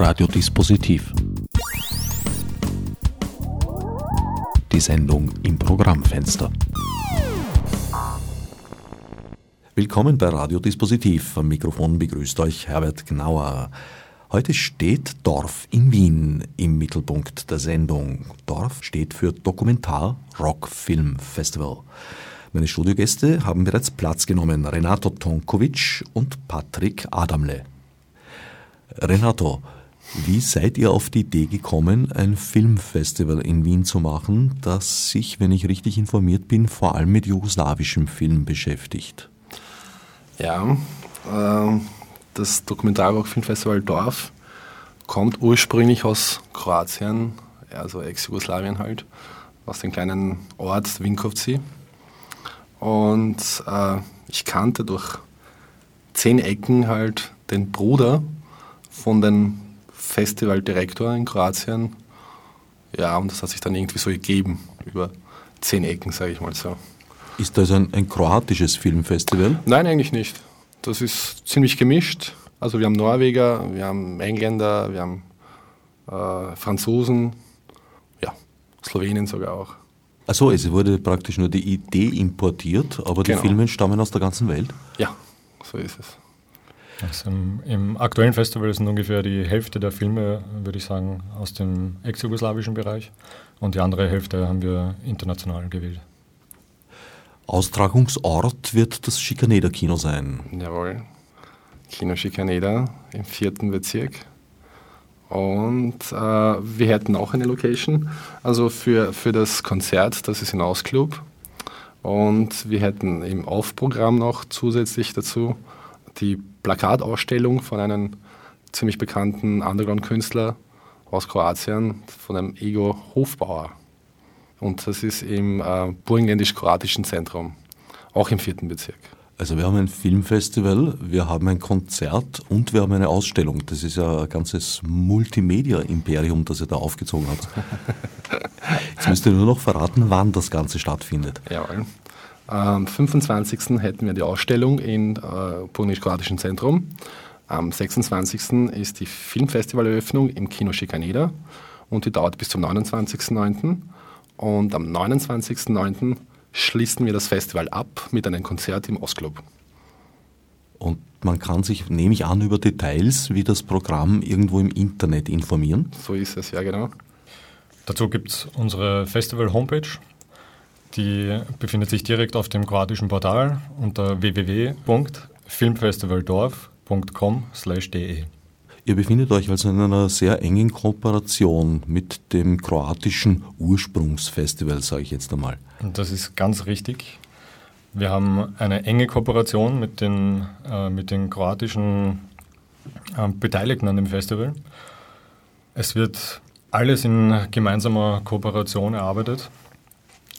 Radiodispositiv. Die Sendung im Programmfenster. Willkommen bei Radiodispositiv. Am Mikrofon begrüßt euch Herbert Gnauer. Heute steht Dorf in Wien im Mittelpunkt der Sendung. Dorf steht für Dokumentar Rock Film Festival. Meine Studiogäste haben bereits Platz genommen. Renato Tonkovic und Patrick Adamle. Renato, wie seid ihr auf die Idee gekommen, ein Filmfestival in Wien zu machen, das sich, wenn ich richtig informiert bin, vor allem mit jugoslawischem Film beschäftigt? Ja, äh, das Dokumentarrock-Filmfestival Dorf kommt ursprünglich aus Kroatien, also Ex-Jugoslawien halt, aus dem kleinen Ort Vinkovci. Und äh, ich kannte durch zehn Ecken halt den Bruder von dem Festivaldirektor in Kroatien. Ja, und das hat sich dann irgendwie so gegeben, über zehn Ecken, sage ich mal so. Ist das ein, ein kroatisches Filmfestival? Nein, eigentlich nicht. Das ist ziemlich gemischt. Also wir haben Norweger, wir haben Engländer, wir haben äh, Franzosen, ja, Slowenien sogar auch. Achso, es wurde praktisch nur die Idee importiert, aber Genau. die Filme stammen aus der ganzen Welt. Ja, so ist es. Also im, Im aktuellen Festival sind ungefähr die Hälfte der Filme, würde ich sagen, aus dem ex-jugoslawischen Bereich und die andere Hälfte haben wir international gewählt. Austragungsort wird das Schikaneder-Kino sein. Jawohl. Kino Schikaneda im vierten Bezirk. Und äh, wir hätten auch eine Location, also für, für das Konzert, das ist Hinausclub. Und wir hätten im Aufprogramm noch zusätzlich dazu die Plakatausstellung von einem ziemlich bekannten Underground-Künstler aus Kroatien, von einem Ego Hofbauer. Und das ist im äh, burgenländisch-kroatischen Zentrum, auch im vierten Bezirk. Also wir haben ein Filmfestival, wir haben ein Konzert und wir haben eine Ausstellung. Das ist ja ein ganzes Multimedia-Imperium, das ihr da aufgezogen habt. Jetzt müsst ihr nur noch verraten, wann das Ganze stattfindet. Jawohl. Am 25. hätten wir die Ausstellung im äh, Burgenländisch-Kroatischen Zentrum. Am 26. ist die Filmfestivaleröffnung im Kino Schikaneda und die dauert bis zum 29.09. Und am 29.09. schließen wir das Festival ab mit einem Konzert im Ostclub. Und man kann sich, nehme ich an, über Details wie das Programm irgendwo im Internet informieren. So ist es, ja genau. Dazu gibt es unsere Festival-Homepage. Die befindet sich direkt auf dem kroatischen Portal unter www.filmfestivaldorf.com/de. Ihr befindet euch also in einer sehr engen Kooperation mit dem kroatischen Ursprungsfestival, sage ich jetzt einmal. Das ist ganz richtig. Wir haben eine enge Kooperation mit den, äh, mit den kroatischen äh, Beteiligten an dem Festival. Es wird alles in gemeinsamer Kooperation erarbeitet.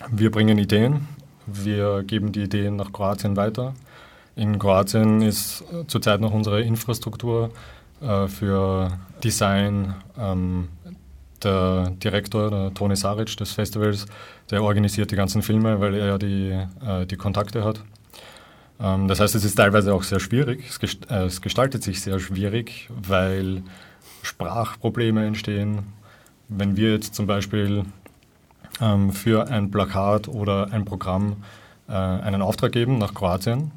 Wir bringen Ideen, wir geben die Ideen nach Kroatien weiter. In Kroatien ist äh, zurzeit noch unsere Infrastruktur äh, für Design, ähm, der Direktor, der Toni Saric des Festivals, der organisiert die ganzen Filme, weil er ja die, äh, die Kontakte hat. Ähm, das heißt, es ist teilweise auch sehr schwierig. Es, gest äh, es gestaltet sich sehr schwierig, weil Sprachprobleme entstehen. Wenn wir jetzt zum Beispiel ähm, für ein Plakat oder ein Programm äh, einen Auftrag geben nach Kroatien,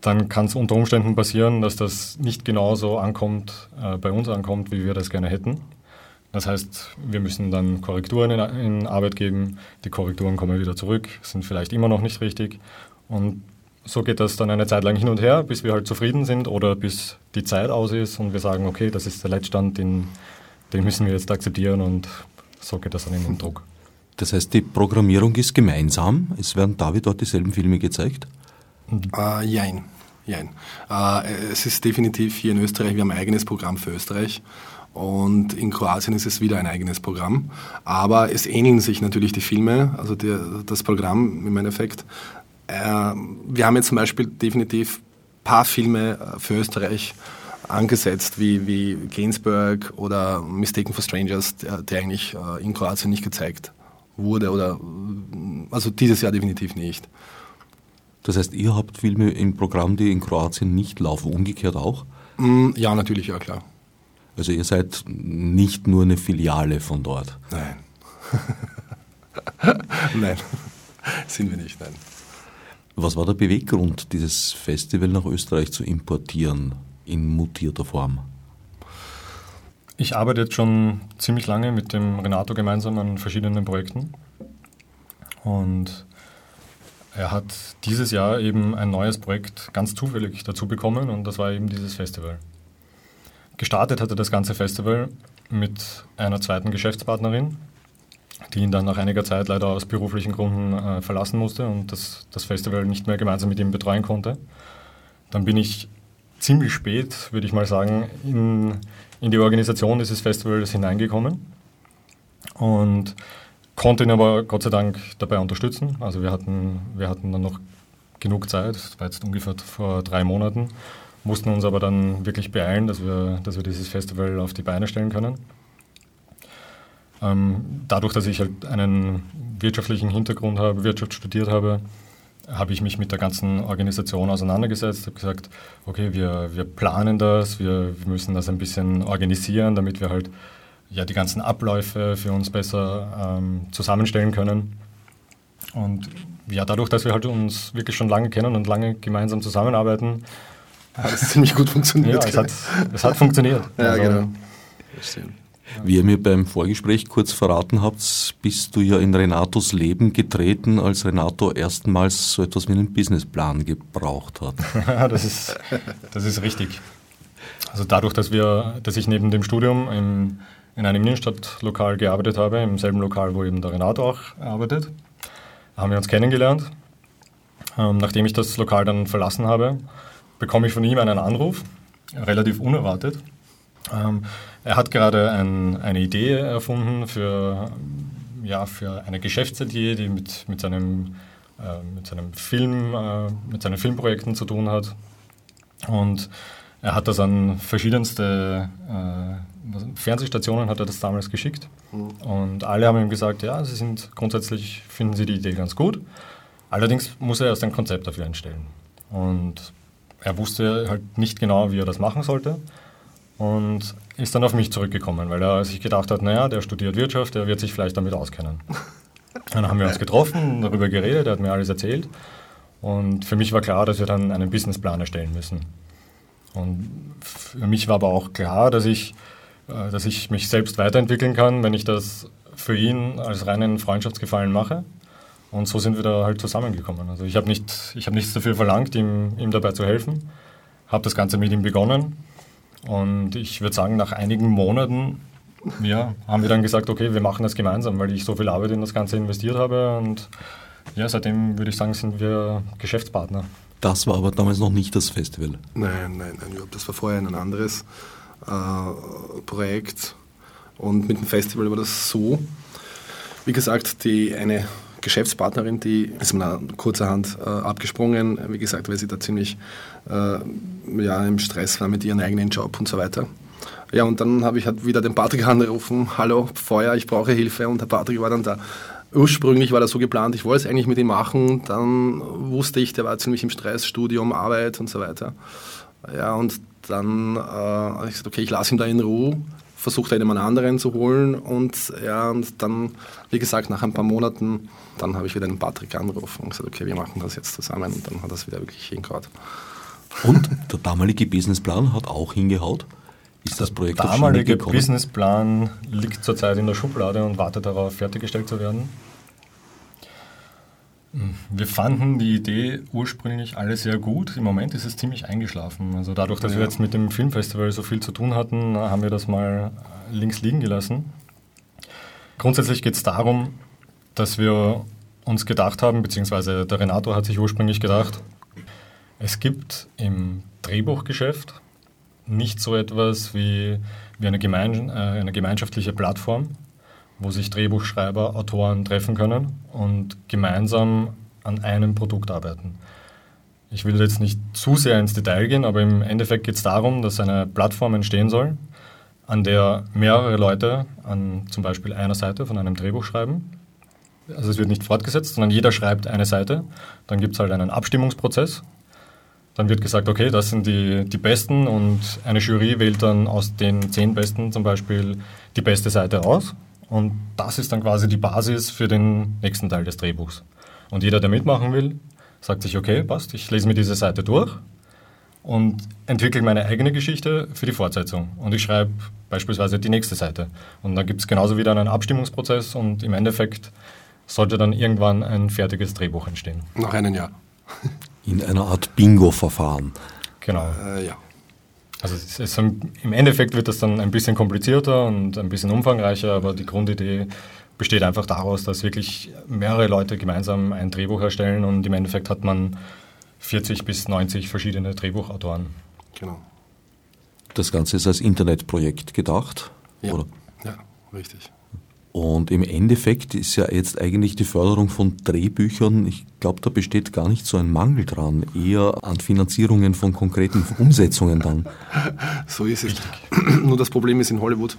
dann kann es unter Umständen passieren, dass das nicht genauso ankommt, äh, bei uns ankommt, wie wir das gerne hätten. Das heißt, wir müssen dann Korrekturen in, in Arbeit geben. Die Korrekturen kommen wieder zurück, sind vielleicht immer noch nicht richtig. Und so geht das dann eine Zeit lang hin und her, bis wir halt zufrieden sind oder bis die Zeit aus ist und wir sagen, okay, das ist der Leitstand, den, den müssen wir jetzt akzeptieren und so geht das dann in den Druck. Das heißt, die Programmierung ist gemeinsam. Es werden da wie dort dieselben Filme gezeigt. Äh, jein. jein. Äh, es ist definitiv hier in Österreich, wir haben ein eigenes Programm für Österreich. Und in Kroatien ist es wieder ein eigenes Programm. Aber es ähneln sich natürlich die Filme, also der, das Programm im Endeffekt. Äh, wir haben jetzt zum Beispiel definitiv ein paar Filme äh, für Österreich angesetzt, wie, wie Gainsbourg oder Mistaken for Strangers, der, der eigentlich äh, in Kroatien nicht gezeigt wurde. Oder, also dieses Jahr definitiv nicht. Das heißt, ihr habt Filme im Programm, die in Kroatien nicht laufen, umgekehrt auch. Mm, Ja, natürlich, ja klar. Also ihr seid nicht nur eine Filiale von dort. Nein. nein, sind wir nicht, nein. Was war der Beweggrund, dieses Festival nach Österreich zu importieren in mutierter Form? Ich arbeite jetzt schon ziemlich lange mit dem Renato gemeinsam an verschiedenen Projekten. Und er hat dieses Jahr eben ein neues Projekt ganz zufällig dazu bekommen und das war eben dieses Festival. Gestartet hatte das ganze Festival mit einer zweiten Geschäftspartnerin, die ihn dann nach einiger Zeit leider aus beruflichen Gründen äh, verlassen musste und das, das Festival nicht mehr gemeinsam mit ihm betreuen konnte. Dann bin ich ziemlich spät, würde ich mal sagen, in, in die Organisation dieses Festivals hineingekommen und konnte ihn aber Gott sei Dank dabei unterstützen. Also wir hatten, wir hatten dann noch genug Zeit, das war jetzt ungefähr vor drei Monaten, mussten uns aber dann wirklich beeilen, dass wir, dass wir dieses Festival auf die Beine stellen können. Ähm, dadurch, dass ich halt einen wirtschaftlichen Hintergrund habe, Wirtschaft studiert habe, habe ich mich mit der ganzen Organisation auseinandergesetzt, habe gesagt, okay, wir, wir planen das, wir, wir müssen das ein bisschen organisieren, damit wir halt ja, die ganzen Abläufe für uns besser ähm, zusammenstellen können. Und ja, dadurch, dass wir halt uns wirklich schon lange kennen und lange gemeinsam zusammenarbeiten, hat es ziemlich gut funktioniert. Ja, es hat, es hat funktioniert. Ja, also, genau. Wie ihr mir beim Vorgespräch kurz verraten habt, bist du ja in Renatos Leben getreten, als Renato erstmals so etwas wie einen Businessplan gebraucht hat. das, ist, das ist richtig. Also dadurch, dass, wir, dass ich neben dem Studium im, in einem Innenstadtlokal gearbeitet habe, im selben Lokal, wo eben der Renato auch arbeitet, haben wir uns kennengelernt. Ähm, nachdem ich das Lokal dann verlassen habe, bekomme ich von ihm einen Anruf, relativ unerwartet. Ähm, er hat gerade ein, eine Idee erfunden für, ja, für eine Geschäftsidee, die mit, mit, seinem, äh, mit, seinem Film, äh, mit seinen Filmprojekten zu tun hat. Und er hat das an verschiedenste äh, Fernsehstationen hat er das damals geschickt. Mhm. Und alle haben ihm gesagt, ja, sie sind grundsätzlich, finden sie die Idee ganz gut. Allerdings muss er erst ein Konzept dafür einstellen. Und er wusste halt nicht genau, wie er das machen sollte und ist dann auf mich zurückgekommen, weil er sich gedacht hat, naja, der studiert Wirtschaft, der wird sich vielleicht damit auskennen. Dann haben wir uns getroffen, darüber geredet, er hat mir alles erzählt und für mich war klar, dass wir dann einen Businessplan erstellen müssen. Und für mich war aber auch klar, dass ich, äh, dass ich mich selbst weiterentwickeln kann, wenn ich das für ihn als reinen Freundschaftsgefallen mache. Und so sind wir da halt zusammengekommen. Also ich habe nicht, hab nichts dafür verlangt, ihm, ihm dabei zu helfen, habe das Ganze mit ihm begonnen und ich würde sagen, nach einigen Monaten ja, haben wir dann gesagt, okay, wir machen das gemeinsam, weil ich so viel Arbeit in das Ganze investiert habe. Und ja, seitdem würde ich sagen, sind wir Geschäftspartner. Das war aber damals noch nicht das Festival. Nein, nein, nein, das war vorher ein anderes äh, Projekt. Und mit dem Festival war das so, wie gesagt, die eine Geschäftspartnerin, die ist mir kurzerhand äh, abgesprungen, wie gesagt, weil sie da ziemlich äh, ja, im Stress war mit ihrem eigenen Job und so weiter. Ja, und dann habe ich halt wieder den Patrick angerufen, hallo, Feuer, ich brauche Hilfe und der Patrick war dann da. Ursprünglich war das so geplant, ich wollte es eigentlich mit ihm machen, dann wusste ich, der war ziemlich im Stress, Studium, Arbeit und so weiter. Ja, und dann äh, habe ich gesagt, okay, ich lasse ihn da in Ruhe, versucht einen anderen zu holen und ja, und dann, wie gesagt, nach ein paar Monaten, dann habe ich wieder den Patrick angerufen und gesagt, okay, wir machen das jetzt zusammen und dann hat das wieder wirklich hingehauen. Und der damalige Businessplan hat auch hingehaut? Ist das Projekt Der damalige Businessplan liegt zurzeit in der Schublade und wartet darauf, fertiggestellt zu werden. Wir fanden die Idee ursprünglich alle sehr gut. Im Moment ist es ziemlich eingeschlafen. Also dadurch, dass ja. wir jetzt mit dem Filmfestival so viel zu tun hatten, haben wir das mal links liegen gelassen. Grundsätzlich geht es darum, dass wir uns gedacht haben, beziehungsweise der Renato hat sich ursprünglich gedacht, es gibt im Drehbuchgeschäft nicht so etwas wie, wie eine, gemein, äh, eine gemeinschaftliche Plattform, wo sich Drehbuchschreiber, Autoren treffen können und gemeinsam an einem Produkt arbeiten. Ich will jetzt nicht zu sehr ins Detail gehen, aber im Endeffekt geht es darum, dass eine Plattform entstehen soll, an der mehrere Leute an zum Beispiel einer Seite von einem Drehbuch schreiben. Also es wird nicht fortgesetzt, sondern jeder schreibt eine Seite. Dann gibt es halt einen Abstimmungsprozess Dann wird gesagt, okay, das sind die, die Besten und eine Jury wählt dann aus den zehn Besten zum Beispiel die beste Seite aus. Und das ist dann quasi die Basis für den nächsten Teil des Drehbuchs. Und jeder, der mitmachen will, sagt sich, okay, passt, ich lese mir diese Seite durch und entwickle meine eigene Geschichte für die Fortsetzung. Und ich schreibe beispielsweise die nächste Seite. Und dann gibt es genauso wieder einen Abstimmungsprozess und im Endeffekt sollte dann irgendwann ein fertiges Drehbuch entstehen. Nach einem Jahr. In einer Art Bingo-Verfahren. Genau. Äh, ja. Also es ist, im Endeffekt wird das dann ein bisschen komplizierter und ein bisschen umfangreicher, aber die Grundidee besteht einfach daraus, dass wirklich mehrere Leute gemeinsam ein Drehbuch erstellen und im Endeffekt hat man 40 bis 90 verschiedene Drehbuchautoren. Genau. Das Ganze ist als Internetprojekt gedacht? Ja, oder? ja richtig. Und im Endeffekt ist ja jetzt eigentlich die Förderung von Drehbüchern, ich glaube, da besteht gar nicht so ein Mangel dran, eher an Finanzierungen von konkreten Umsetzungen dann. So ist es. nur das Problem ist in Hollywood,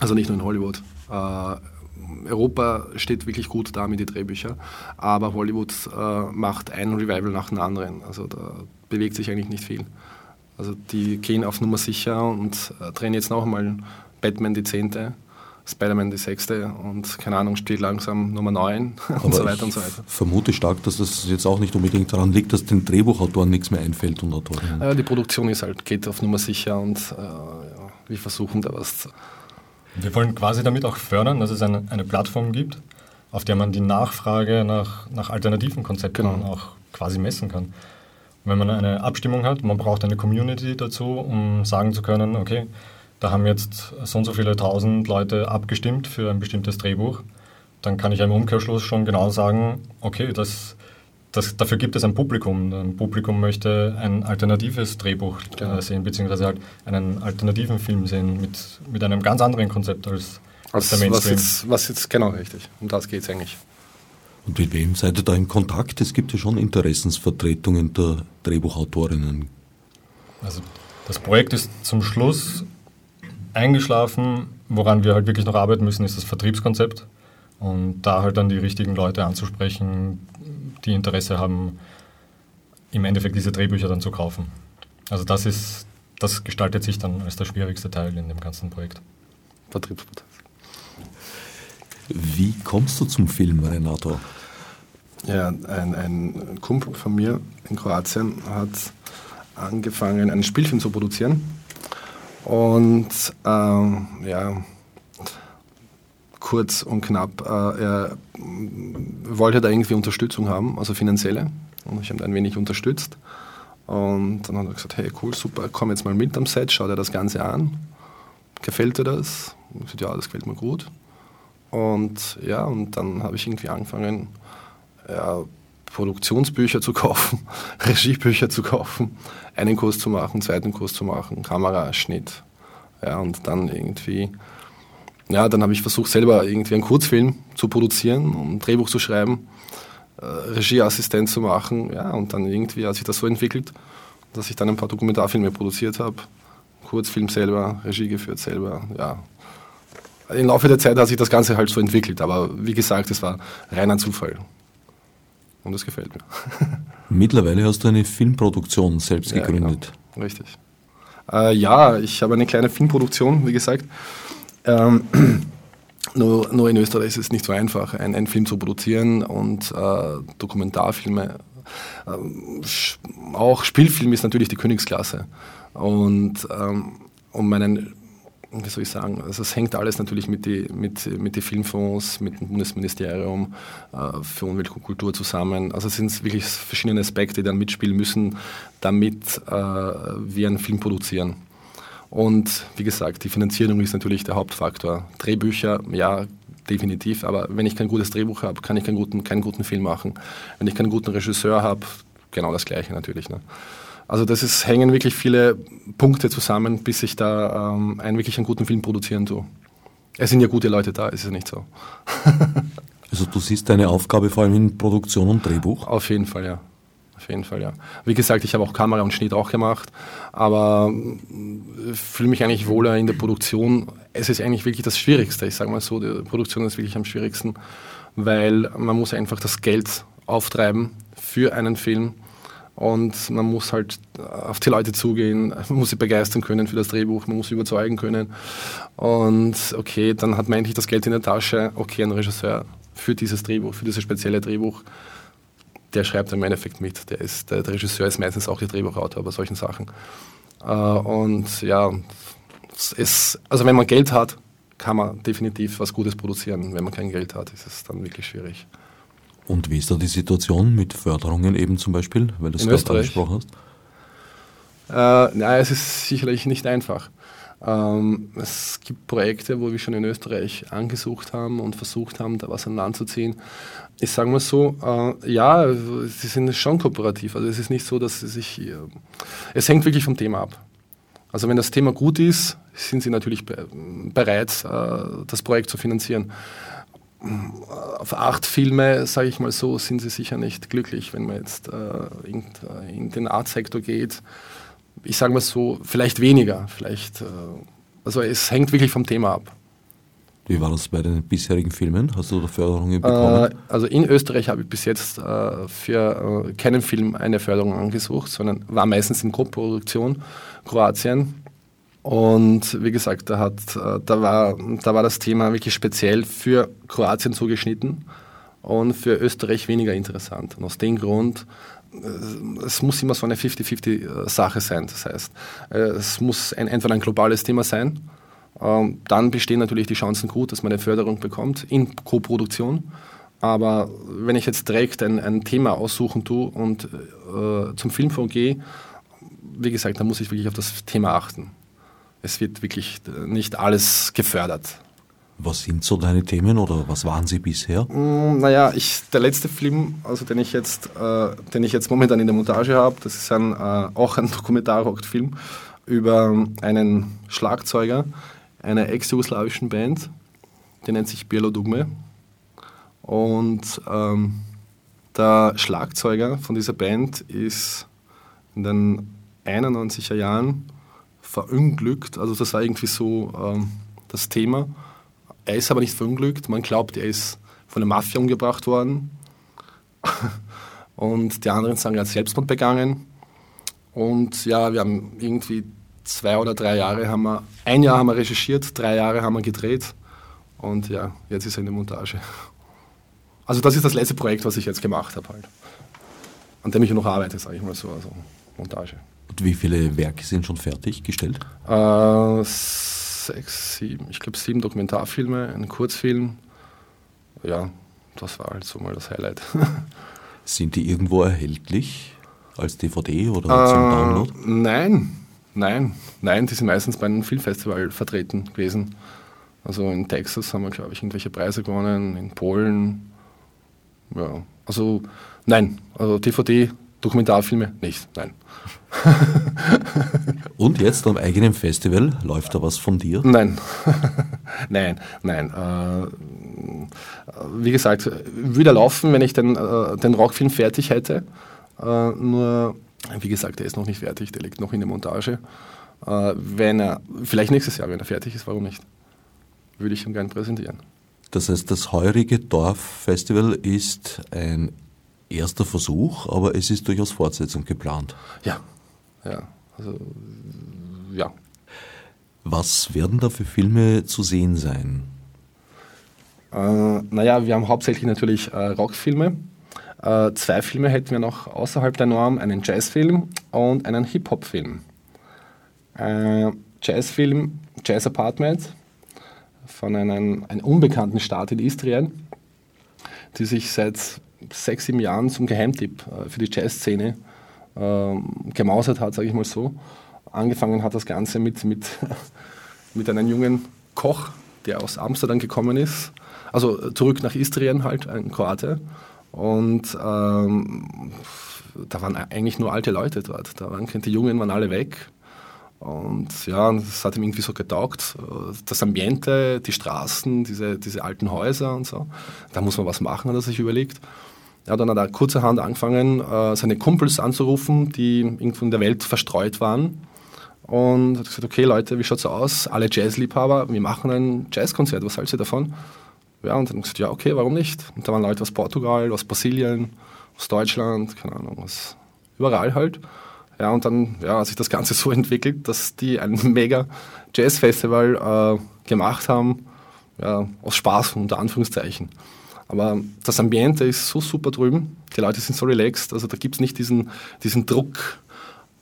also nicht nur in Hollywood, äh, Europa steht wirklich gut da mit den Drehbüchern, aber Hollywood äh, macht ein Revival nach dem anderen. Also da bewegt sich eigentlich nicht viel. Also die gehen auf Nummer sicher und äh, drehen jetzt noch einmal Batman die zehnte Spider-Man die sechste und keine Ahnung, steht langsam Nummer neun und so weiter und so weiter. vermute stark, dass das jetzt auch nicht unbedingt daran liegt, dass den Drehbuchautoren nichts mehr einfällt und Autorinnen. Ja, die Produktion ist halt, geht auf Nummer sicher und äh, ja, wir versuchen da was zu. Wir wollen quasi damit auch fördern, dass es eine, eine Plattform gibt, auf der man die Nachfrage nach, nach alternativen Konzepten genau. auch quasi messen kann. wenn man eine Abstimmung hat, man braucht eine Community dazu, um sagen zu können, okay, da haben jetzt so und so viele tausend Leute abgestimmt für ein bestimmtes Drehbuch, dann kann ich im Umkehrschluss schon genau sagen, okay, das, das, dafür gibt es ein Publikum. Ein Publikum möchte ein alternatives Drehbuch äh, genau. sehen, beziehungsweise halt einen alternativen Film sehen mit, mit einem ganz anderen Konzept als, als der Mainstream. Was jetzt, was jetzt genau richtig, um das geht es eigentlich. Und mit wem seid ihr da im Kontakt? Es gibt ja schon Interessensvertretungen der Drehbuchautorinnen. Also das Projekt ist zum Schluss eingeschlafen. Woran wir halt wirklich noch arbeiten müssen, ist das Vertriebskonzept. Und da halt dann die richtigen Leute anzusprechen, die Interesse haben, im Endeffekt diese Drehbücher dann zu kaufen. Also das ist, das gestaltet sich dann als der schwierigste Teil in dem ganzen Projekt. Vertriebsprozess. Wie kommst du zum Film, Renato? Ja, ein, ein Kumpel von mir in Kroatien hat angefangen, einen Spielfilm zu produzieren und ähm, ja, kurz und knapp, äh, er wollte da irgendwie Unterstützung haben, also finanzielle. Und ich habe ein wenig unterstützt. Und dann hat er gesagt, hey cool, super, komm jetzt mal mit am Set, schau dir das Ganze an. Gefällt dir das? Und ich gesagt, ja, das gefällt mir gut. Und ja, und dann habe ich irgendwie angefangen, ja, Produktionsbücher zu kaufen, Regiebücher zu kaufen, einen Kurs zu machen, zweiten Kurs zu machen, Kamera, Schnitt. Ja, und dann irgendwie, ja, dann habe ich versucht, selber irgendwie einen Kurzfilm zu produzieren, ein Drehbuch zu schreiben, äh, Regieassistent zu machen. Ja, und dann irgendwie hat sich das so entwickelt, dass ich dann ein paar Dokumentarfilme produziert habe, Kurzfilm selber, Regie geführt selber, ja. Im Laufe der Zeit hat sich das Ganze halt so entwickelt, aber wie gesagt, es war reiner Zufall. Und das gefällt mir. Mittlerweile hast du eine Filmproduktion selbst ja, gegründet. Genau. Richtig. Äh, ja, ich habe eine kleine Filmproduktion, wie gesagt. Ähm, nur, nur, in Österreich ist es nicht so einfach, einen, einen Film zu produzieren und äh, Dokumentarfilme. Äh, auch Spielfilm ist natürlich die Königsklasse. Und ähm, um meinen wie soll ich sagen, also es hängt alles natürlich mit den mit, mit die Filmfonds, mit dem Bundesministerium äh, für Umwelt und Kultur zusammen. Also es sind wirklich verschiedene Aspekte, die dann mitspielen müssen, damit äh, wir einen Film produzieren. Und wie gesagt, die Finanzierung ist natürlich der Hauptfaktor. Drehbücher, ja, definitiv, aber wenn ich kein gutes Drehbuch habe, kann ich keinen guten, keinen guten Film machen. Wenn ich keinen guten Regisseur habe, genau das Gleiche natürlich. Ne? Also das ist, hängen wirklich viele Punkte zusammen, bis ich da ähm, einen wirklich einen guten Film produzieren tue. Es sind ja gute Leute da, ist ja nicht so. also du siehst deine Aufgabe vor allem in Produktion und Drehbuch? Auf jeden Fall, ja. Auf jeden Fall, ja. Wie gesagt, ich habe auch Kamera und Schnitt auch gemacht, aber äh, fühle mich eigentlich wohler in der Produktion. Es ist eigentlich wirklich das Schwierigste. Ich sage mal so, die Produktion ist wirklich am schwierigsten, weil man muss einfach das Geld auftreiben für einen Film Und man muss halt auf die Leute zugehen, man muss sie begeistern können für das Drehbuch, man muss sie überzeugen können. Und okay, dann hat man endlich das Geld in der Tasche. Okay, ein Regisseur für dieses Drehbuch, für dieses spezielle Drehbuch, der schreibt im Endeffekt mit. Der, ist, der, der Regisseur ist meistens auch der Drehbuchautor bei solchen Sachen. Äh, und ja, es, also wenn man Geld hat, kann man definitiv was Gutes produzieren. Wenn man kein Geld hat, ist es dann wirklich schwierig. Und wie ist da die Situation mit Förderungen eben zum Beispiel, weil du es gerade angesprochen hast? Äh, nein, es ist sicherlich nicht einfach. Ähm, es gibt Projekte, wo wir schon in Österreich angesucht haben und versucht haben, da was an Land zu ziehen. Ich sage mal so, äh, ja, sie sind schon kooperativ. Also es ist nicht so, dass sie sich... Äh, es hängt wirklich vom Thema ab. Also wenn das Thema gut ist, sind sie natürlich bereit, äh, das Projekt zu finanzieren. Auf acht Filme, sage ich mal so, sind sie sicher nicht glücklich, wenn man jetzt äh, in, in den Art-Sektor geht. Ich sage mal so, vielleicht weniger, vielleicht. Äh, also es hängt wirklich vom Thema ab. Wie war das bei den bisherigen Filmen? Hast du da Förderungen bekommen? Äh, also in Österreich habe ich bis jetzt äh, für äh, keinen Film eine Förderung angesucht, sondern war meistens in Koproduktion Kroatien. Und wie gesagt, da, hat, äh, da, war, da war das Thema wirklich speziell für Kroatien zugeschnitten und für Österreich weniger interessant. Und aus dem Grund äh, es muss immer so eine 50-50-Sache sein. Das heißt, es muss ein, entweder ein globales Thema sein ähm, dann bestehen natürlich die Chancen gut, dass man eine Förderung bekommt in Co-Produktion. Aber wenn ich jetzt direkt ein, ein Thema aussuchen tue und äh, zum Filmfonds gehe, wie gesagt, dann muss ich wirklich auf das Thema achten. Es wird wirklich nicht alles gefördert. Was sind so deine Themen oder was waren sie bisher? Mm, naja, ich, der letzte Film, also den ich jetzt, äh, den ich jetzt momentan in der Montage habe, das ist ein, äh, auch ein Dokumentarrock-Film über einen Schlagzeuger, einer ex-jugoslawischen Band, die nennt sich Bielo Dugme. Und ähm, der Schlagzeuger von dieser Band ist in den 91er Jahren verunglückt. Also das war irgendwie so ähm, das Thema. Er ist aber nicht verunglückt. Man glaubt, er ist von der Mafia umgebracht worden. Und die anderen sagen, er hat Selbstmord begangen. Und ja, wir haben irgendwie zwei oder drei Jahre haben wir, ein Jahr haben wir recherchiert, drei Jahre haben wir gedreht und ja, jetzt ist er in der Montage. Also das ist das letzte Projekt, was ich jetzt gemacht habe halt. An dem ich noch arbeite, sage ich mal so, also Montage. Wie viele Werke sind schon fertiggestellt? Äh, sechs, sieben, ich glaube sieben Dokumentarfilme, ein Kurzfilm. Ja, das war halt so mal das Highlight. Sind die irgendwo erhältlich als DVD oder äh, zum Download? Nein, Nein, nein, die sind meistens bei einem Filmfestival vertreten gewesen. Also in Texas haben wir, glaube ich, irgendwelche Preise gewonnen, in Polen. Ja, also nein, also DVD, Dokumentarfilme nicht, nein. Und jetzt am eigenen Festival, läuft da was von dir? Nein, nein, nein. Äh, wie gesagt, würde laufen, wenn ich den, äh, den Rockfilm fertig hätte. Äh, nur wie gesagt, der ist noch nicht fertig, der liegt noch in der Montage. Äh, wenn er, vielleicht nächstes Jahr, wenn er fertig ist, warum nicht? Würde ich ihm gerne präsentieren. Das heißt, das heurige Dorffestival ist ein erster Versuch, aber es ist durchaus Fortsetzung geplant. Ja, ja, also ja. Was werden da für Filme zu sehen sein? Äh, naja, wir haben hauptsächlich natürlich äh, Rockfilme äh, zwei Filme hätten wir noch außerhalb der Norm, einen Jazzfilm und einen Hip-Hop-Film. Äh, Jazzfilm Jazz Apartment von einem, einem unbekannten Staat in Istrien, die sich seit sechs, sieben Jahren zum Geheimtipp äh, für die Jazzszene gemausert hat, sage ich mal so. Angefangen hat das Ganze mit, mit, mit einem jungen Koch, der aus Amsterdam gekommen ist, also zurück nach Istrien halt, ein Kroate, und ähm, da waren eigentlich nur alte Leute dort. Da waren, die Jungen waren alle weg. Und ja, das hat ihm irgendwie so getaugt. Das Ambiente, die Straßen, diese, diese alten Häuser und so. Da muss man was machen, hat er sich überlegt. Ja, dann hat er kurzerhand angefangen, äh, seine Kumpels anzurufen, die irgendwo in der Welt verstreut waren. Und hat gesagt, okay Leute, wie schaut's aus? Alle Jazzliebhaber, wir machen ein Jazzkonzert, was haltet ihr davon? Ja, und dann gesagt, ja, okay, warum nicht? Und da waren Leute aus Portugal, aus Brasilien, aus Deutschland, keine Ahnung, aus überall halt. Ja, und dann ja, hat sich das Ganze so entwickelt, dass die ein mega Jazz-Festival äh, gemacht haben, ja, aus Spaß, unter Anführungszeichen. Aber das Ambiente ist so super drüben, die Leute sind so relaxed, also da gibt es nicht diesen, diesen Druck,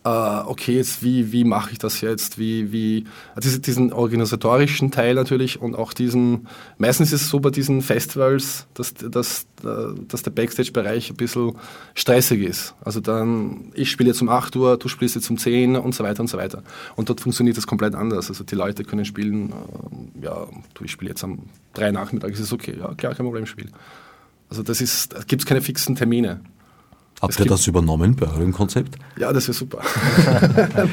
okay, jetzt wie, wie mache ich das jetzt, wie, wie, also diesen organisatorischen Teil natürlich und auch diesen, meistens ist es so bei diesen Festivals, dass, dass, äh, dass der Backstage-Bereich ein bisschen stressig ist. Also dann, ich spiele jetzt um 8 Uhr, du spielst jetzt um 10 und so weiter und so weiter. Und dort funktioniert das komplett anders. Also die Leute können spielen, äh, ja, du, ich spiele jetzt am 3 Nachmittag, ist es okay, ja klar, kein Problem, spiel. Also das ist, da gibt es keine fixen Termine. Habt ihr das übernommen bei eurem Konzept? Ja, das wäre super.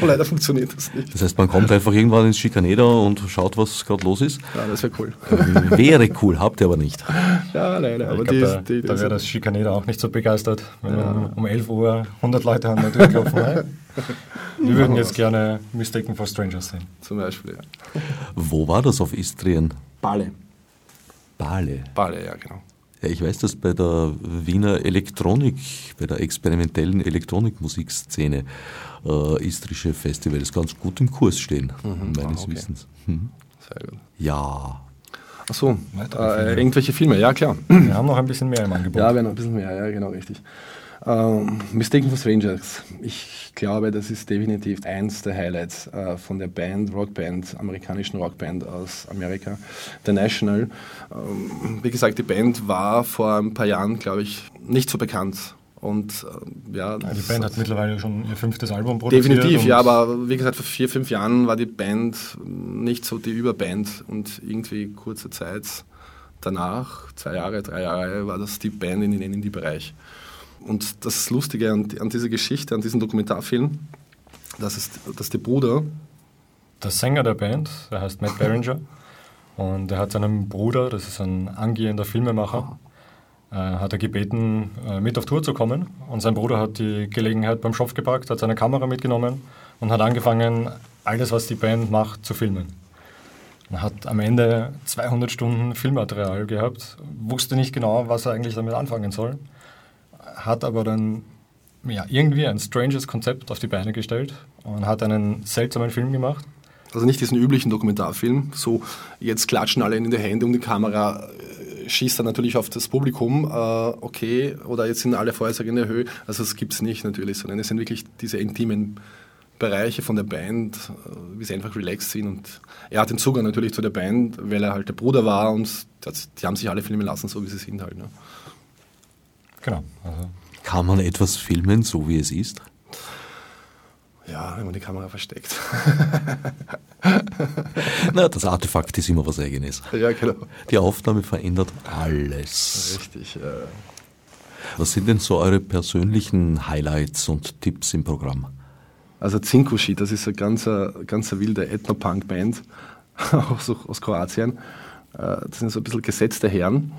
leider funktioniert das nicht. Das heißt, man kommt einfach irgendwann ins Schikaneder und schaut, was gerade los ist? Ja, das wäre cool. wäre cool, habt ihr aber nicht. Ja, leider. Aber glaub, da, die, da wäre das Schikaneder auch nicht so begeistert, wenn ja. um 11 Uhr 100 Leute haben da durchgelaufen. Wir würden jetzt gerne Mistaken for Strangers sehen. Zum Beispiel, ja. Wo war das auf Istrien? Bale. Bale? Bale, ja, genau. Ja, ich weiß, dass bei der Wiener Elektronik, bei der experimentellen Elektronikmusikszene äh, istrische Festivals ganz gut im Kurs stehen, mhm, meines ah, okay. Wissens. Mhm. Sehr gut. Ja. Achso, äh, irgendwelche Filme, ja klar. Wir haben noch ein bisschen mehr im Angebot. Ja, wir haben noch ein bisschen mehr, ja, genau, richtig. Ähm, Mistaken for Strangers. Ich glaube, das ist definitiv eins der Highlights äh, von der Band, Rockband, amerikanischen Rockband aus Amerika, The National. Ähm, wie gesagt, die Band war vor ein paar Jahren, glaube ich, nicht so bekannt. Und äh, ja, die Band hat mittlerweile schon ihr fünftes Album produziert. Definitiv, ja, aber wie gesagt, vor vier, fünf Jahren war die Band nicht so die Überband und irgendwie kurze Zeit danach, zwei Jahre, drei Jahre, war das die Band in den Indie-Bereich. Und das Lustige an, an dieser Geschichte, an diesem Dokumentarfilm, das ist, dass der Bruder. Der Sänger der Band, der heißt Matt Berenger. und er hat seinen Bruder, das ist ein angehender Filmemacher, äh, hat er gebeten, äh, mit auf Tour zu kommen. Und sein Bruder hat die Gelegenheit beim Schopf gepackt, hat seine Kamera mitgenommen und hat angefangen, alles, was die Band macht, zu filmen. Er hat am Ende 200 Stunden Filmmaterial gehabt, wusste nicht genau, was er eigentlich damit anfangen soll hat aber dann ja, irgendwie ein stranges Konzept auf die Beine gestellt und hat einen seltsamen Film gemacht. Also nicht diesen üblichen Dokumentarfilm, so jetzt klatschen alle in die Hände um die Kamera, äh, schießt dann natürlich auf das Publikum, äh, okay, oder jetzt sind alle Feuerzeug in der Höhe. Also das gibt es nicht natürlich, sondern es sind wirklich diese intimen Bereiche von der Band, äh, wie sie einfach relaxed sind. Und er hat den Zugang natürlich zu der Band, weil er halt der Bruder war und das, die haben sich alle filmen lassen, so wie sie sind halt. Ne? Genau. Also. Kann man etwas filmen, so wie es ist? Ja, wenn man die Kamera versteckt. Na, das Artefakt ist immer was Eigenes. Ja, genau. Die Aufnahme verändert alles. Richtig. Ja. Was sind denn so eure persönlichen Highlights und Tipps im Programm? Also Zinkushi, das ist eine ganz, ganz wilde Ethno-Punk-Band aus, aus Kroatien. Äh, das sind so ein bisschen gesetzte Herren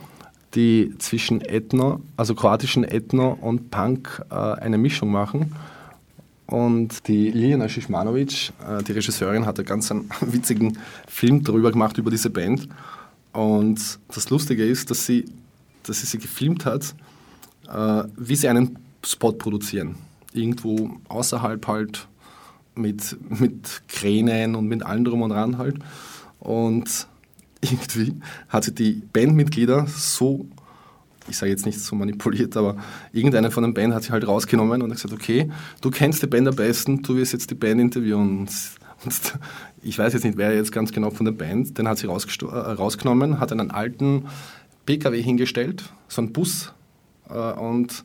die zwischen Ethno, also kroatischen Ethno und Punk äh, eine Mischung machen. Und die Liliana Šišmanović, äh, die Regisseurin, hat einen ganz einen witzigen Film darüber gemacht, über diese Band. Und das Lustige ist, dass sie, dass sie sie gefilmt hat, äh, wie sie einen Spot produzieren. Irgendwo außerhalb halt mit, mit Kränen und mit allem drum und dran halt. Und irgendwie hat sie die Bandmitglieder so, ich sage jetzt nicht so manipuliert, aber irgendeine von den Band hat sie halt rausgenommen und hat gesagt, okay, du kennst die Band am besten, du wirst jetzt die Band interviewen. Und ich weiß jetzt nicht, wer jetzt ganz genau von der Band, den hat sie äh, rausgenommen, hat einen alten PKW hingestellt, so einen Bus äh, und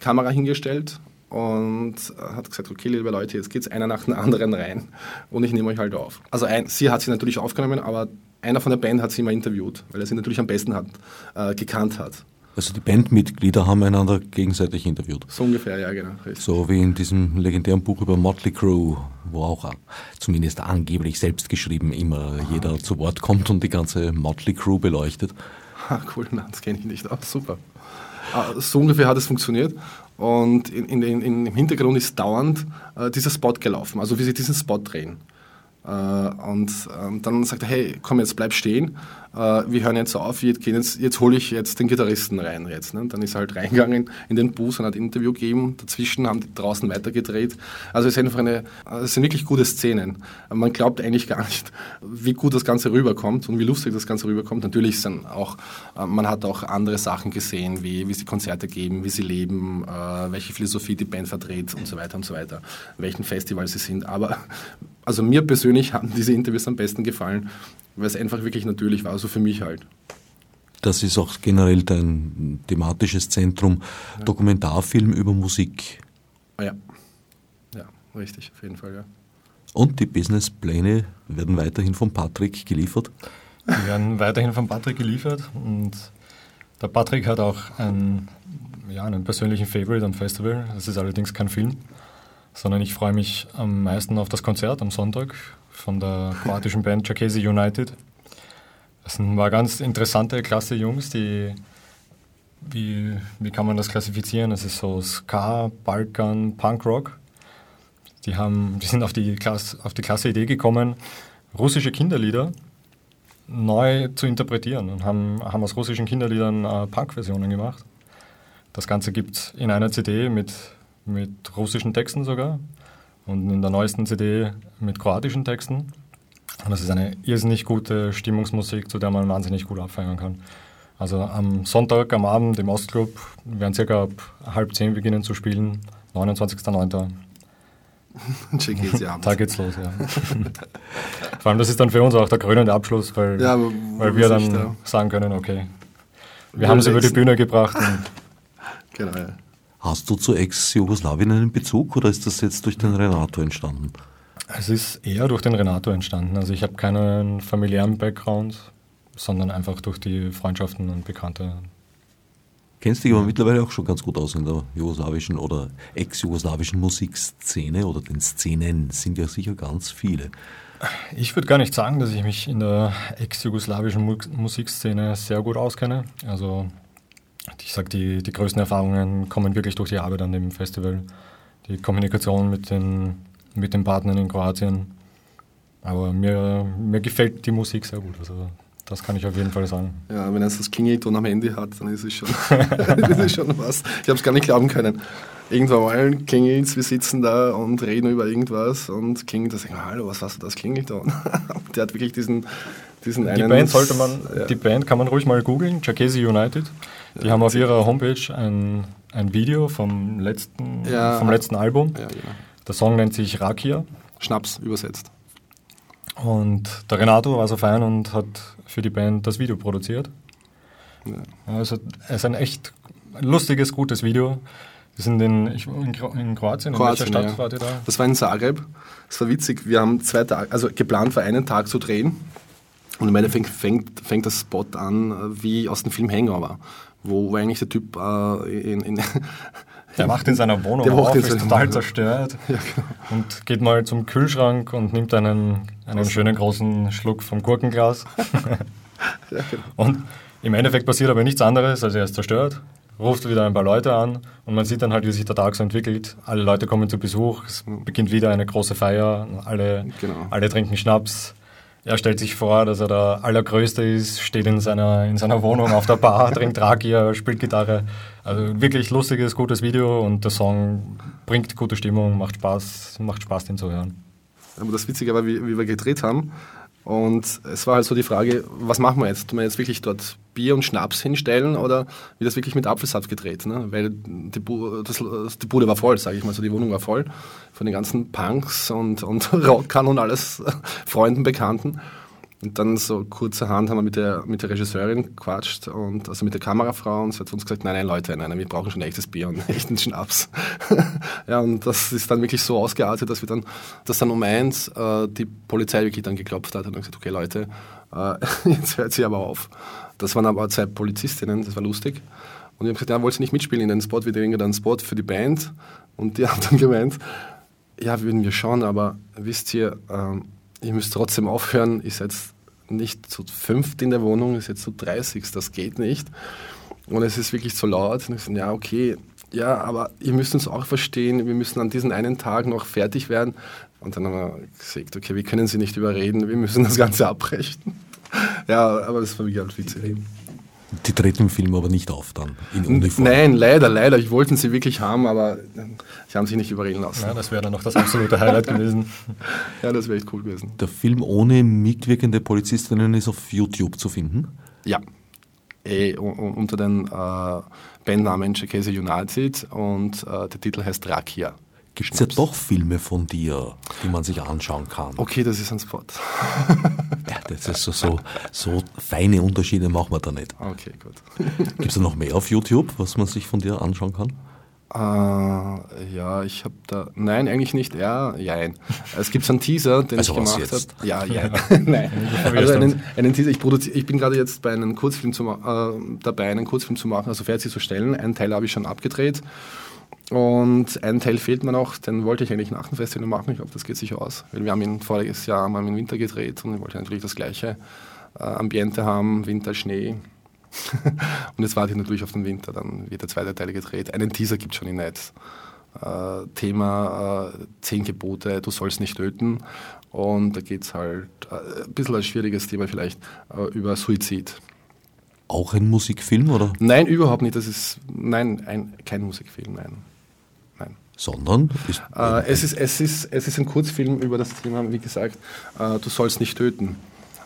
Kamera hingestellt und hat gesagt, okay, liebe Leute, jetzt geht es einer nach dem anderen rein und ich nehme euch halt auf. Also ein, sie hat sie natürlich aufgenommen, aber einer von der Band hat sie immer interviewt, weil er sie natürlich am besten hat, äh, gekannt hat. Also die Bandmitglieder haben einander gegenseitig interviewt. So ungefähr, ja, genau. Richtig. So wie in diesem legendären Buch über Motley Crue, wo auch zumindest angeblich selbst geschrieben immer Aha. jeder zu Wort kommt und die ganze Motley Crue beleuchtet. Ah, cool, nein, das kenne ich nicht. Ah, super. Ah, so ungefähr hat es funktioniert. Und in, in, in, im Hintergrund ist dauernd äh, dieser Spot gelaufen, also wie sie diesen Spot drehen. Äh, und ähm, dann sagt er, hey, komm jetzt, bleib stehen. Äh, wir hören jetzt auf, jetzt, jetzt, hole ich jetzt den Gitarristen rein. Jetzt, ne? Dann ist er halt reingegangen in den Bus und hat ein Interview gegeben. Dazwischen haben die draußen weitergedreht. Also es ist einfach eine, es sind wirklich gute Szenen. Man glaubt eigentlich gar nicht, wie gut das Ganze rüberkommt und wie lustig das Ganze rüberkommt. Natürlich sind auch, äh, man hat auch andere Sachen gesehen, wie, wie sie Konzerte geben, wie sie leben, äh, welche Philosophie die Band verdreht und so weiter und so weiter, welchen Festivals sie sind. Aber also mir persönlich haben diese Interviews am besten gefallen, weil es einfach wirklich natürlich war, also für mich halt. Das ist auch generell dein thematisches Zentrum, ja. Dokumentarfilm über Musik. Ja, ja, richtig, auf jeden Fall, ja. Und die Businesspläne werden weiterhin von Patrick geliefert? Die werden weiterhin von Patrick geliefert und der Patrick hat auch einen, ja, einen persönlichen Favorite am Festival. Das ist allerdings kein Film, sondern ich freue mich am meisten auf das Konzert am Sonntag von der kroatischen Band Czerkesi United. Das sind mal ganz interessante, klasse Jungs, die, wie, wie kann man das klassifizieren? Das ist so Ska, Balkan, Punkrock. Die, haben, die sind auf die, Klasse, auf die klasse Idee gekommen, russische Kinderlieder neu zu interpretieren und haben, haben aus russischen Kinderliedern äh, Punk-Versionen gemacht. Das Ganze gibt es in einer CD mit, mit russischen Texten sogar und in der neuesten CD mit kroatischen Texten. Und das ist eine irrsinnig gute Stimmungsmusik, zu der man wahnsinnig gut abfeiern kann. Also am Sonntag am Abend im Ostclub werden circa ab halb zehn beginnen zu spielen, 29.09. da geht's los, ja. Vor allem, das ist dann für uns auch der krönende Abschluss, weil, ja, weil wir dann da. sagen können, okay, wir, wir haben es über die Bühne gebracht. genau, ja. Hast du zu Ex-Jugoslawien einen Bezug oder ist das jetzt durch den Renato entstanden? Es ist eher durch den Renato entstanden. Also ich habe keinen familiären Background, sondern einfach durch die Freundschaften und Bekannte. Kennst dich aber mittlerweile auch schon ganz gut aus in der jugoslawischen oder ex-jugoslawischen Musikszene oder den Szenen sind ja sicher ganz viele. Ich würde gar nicht sagen, dass ich mich in der ex-jugoslawischen Musikszene sehr gut auskenne. Also ich sage, die, die größten Erfahrungen kommen wirklich durch die Arbeit an dem Festival. Die Kommunikation mit den, mit den Partnern in Kroatien. Aber mir, mir gefällt die Musik sehr gut. Also das kann ich auf jeden Fall sagen. Ja, wenn er das Klingelton am Handy hat, dann ist es schon, das ist schon was. Ich habe es gar nicht glauben können. Irgendwann mal klingelt wir sitzen da und reden über irgendwas und klingelt das, hallo, was hast du das Klingelton? Der hat wirklich diesen, diesen die einen... Band sollte man, ja. die Band kann man ruhig mal googeln, Czerkesi United. Die haben auf ihrer Homepage ein, ein Video vom letzten, ja, vom letzten Album. Ja, genau. Der Song nennt sich Rakia. Schnaps übersetzt. Und der Renato war so fein und hat für die Band das Video produziert. Ja. Also es ist ein echt lustiges, gutes Video. Wir sind in, in, in Kroatien, in welcher Stadt ja. wart ihr da? Das war in Zagreb. Das war witzig. Wir haben zwei Tage, also geplant war einen Tag zu drehen. Und im Endeffekt fängt, fängt das Spot an wie aus dem Film Hangover wo, eigentlich der Typ äh, in, in Der macht in seiner Wohnung der auf, ist total Wohnung. zerstört ja, genau. und geht mal zum Kühlschrank und nimmt einen, einen schönen großen Schluck vom Gurkenglas. ja, genau. Und im Endeffekt passiert aber nichts anderes, als er ist zerstört, ruft wieder ein paar Leute an und man sieht dann halt, wie sich der Tag so entwickelt. Alle Leute kommen zu Besuch, es beginnt wieder eine große Feier, alle, genau. alle trinken Schnaps, er stellt sich vor, dass er der Allergrößte ist, steht in seiner, in seiner Wohnung auf der Bar, trinkt Rakia, spielt Gitarre. Also wirklich lustiges, gutes Video und der Song bringt gute Stimmung, macht Spaß, macht Spaß, den zu hören. Aber das Witzige war, wie, wie wir gedreht haben, und es war halt so die Frage, was machen wir jetzt? Tun wir jetzt wirklich dort Bier und Schnaps hinstellen oder wird das wirklich mit Apfelsaft gedreht? Ne? Weil die, Bu das, die Bude war voll, sage ich mal so, die Wohnung war voll von den ganzen Punks und, und Rockern und alles, Freunden, Bekannten. Und dann so kurzerhand haben wir mit der, mit der Regisseurin gequatscht und also mit der Kamerafrau und sie hat uns gesagt, nein, nein, Leute, nein, nein wir brauchen schon echtes Bier und echten Schnaps. ja, und das ist dann wirklich so ausgeartet, dass wir dann, dass dann um eins äh, die Polizei wirklich dann geklopft hat und gesagt, okay Leute, äh, jetzt hört sie aber auf. Das waren aber zwei Polizistinnen, das war lustig. Und ich habe gesagt, ja, wollt ihr nicht mitspielen in den Spot? Wir drehen dann einen Spot für die Band. Und die haben dann gemeint, ja, würden wir schon, aber wisst ihr, ähm, ihr müsst trotzdem aufhören, ihr seid nicht zu fünft in der Wohnung, ihr seid zu 30, das geht nicht. Und es ist wirklich so laut. Und ich so, ja, okay, ja, aber ihr müsst uns auch verstehen, wir müssen an diesem einen Tag noch fertig werden. Und dann haben wir gesagt, okay, wir können sie nicht überreden, wir müssen das Ganze abbrechen. Ja, aber das war wirklich halt witzig. Die treten im Film aber nicht auf dann, in Uniform. Nein, leider, leider. Ich wollten sie wirklich haben, aber sie haben sich nicht überreden lassen. Ja, das wäre dann noch das absolute Highlight gewesen. Ja, das wäre echt cool gewesen. Der Film ohne mitwirkende Polizistinnen ist auf YouTube zu finden. Ja, u- unter den äh, Bandnamen Chakese United und äh, der Titel heißt Rakia. Gibt es ja doch Filme von dir, die man sich anschauen kann. Okay, das ist ein Spot. Das ist so, so, so feine Unterschiede machen wir da nicht. Okay, gut. Gibt es da noch mehr auf YouTube, was man sich von dir anschauen kann? Äh, ja, ich habe da. Nein, eigentlich nicht. Ja, jein. Es gibt so einen Teaser, den Also ich gemacht jetzt? habe. Ja, ja. Nein. Also einen, einen Teaser. Ich, ich bin gerade jetzt bei einem Kurzfilm zu, äh, dabei, einen Kurzfilm zu machen, also fertig zu stellen. Einen Teil habe ich schon abgedreht. Und ein Teil fehlt mir noch, den wollte ich eigentlich nach dem Festival machen. Ich glaube, das geht sicher aus. Weil wir haben ihn voriges Jahr haben ihn im Winter gedreht und ich wollte natürlich das gleiche äh, Ambiente haben, Winter, Schnee. und jetzt warte ich natürlich auf den Winter, dann wird der zweite Teil gedreht. Einen Teaser gibt es schon im Netz. Äh, Thema äh, Zehn Gebote, du sollst nicht töten. Und da geht es halt äh, ein bisschen ein schwieriges Thema vielleicht äh, über Suizid. Auch ein Musikfilm oder? Nein, überhaupt nicht. Das ist nein, ein, kein Musikfilm, nein. Sondern ist, Äh, es, ist, es, ist, es ist ein Kurzfilm über das Thema, wie gesagt, äh, du sollst nicht töten.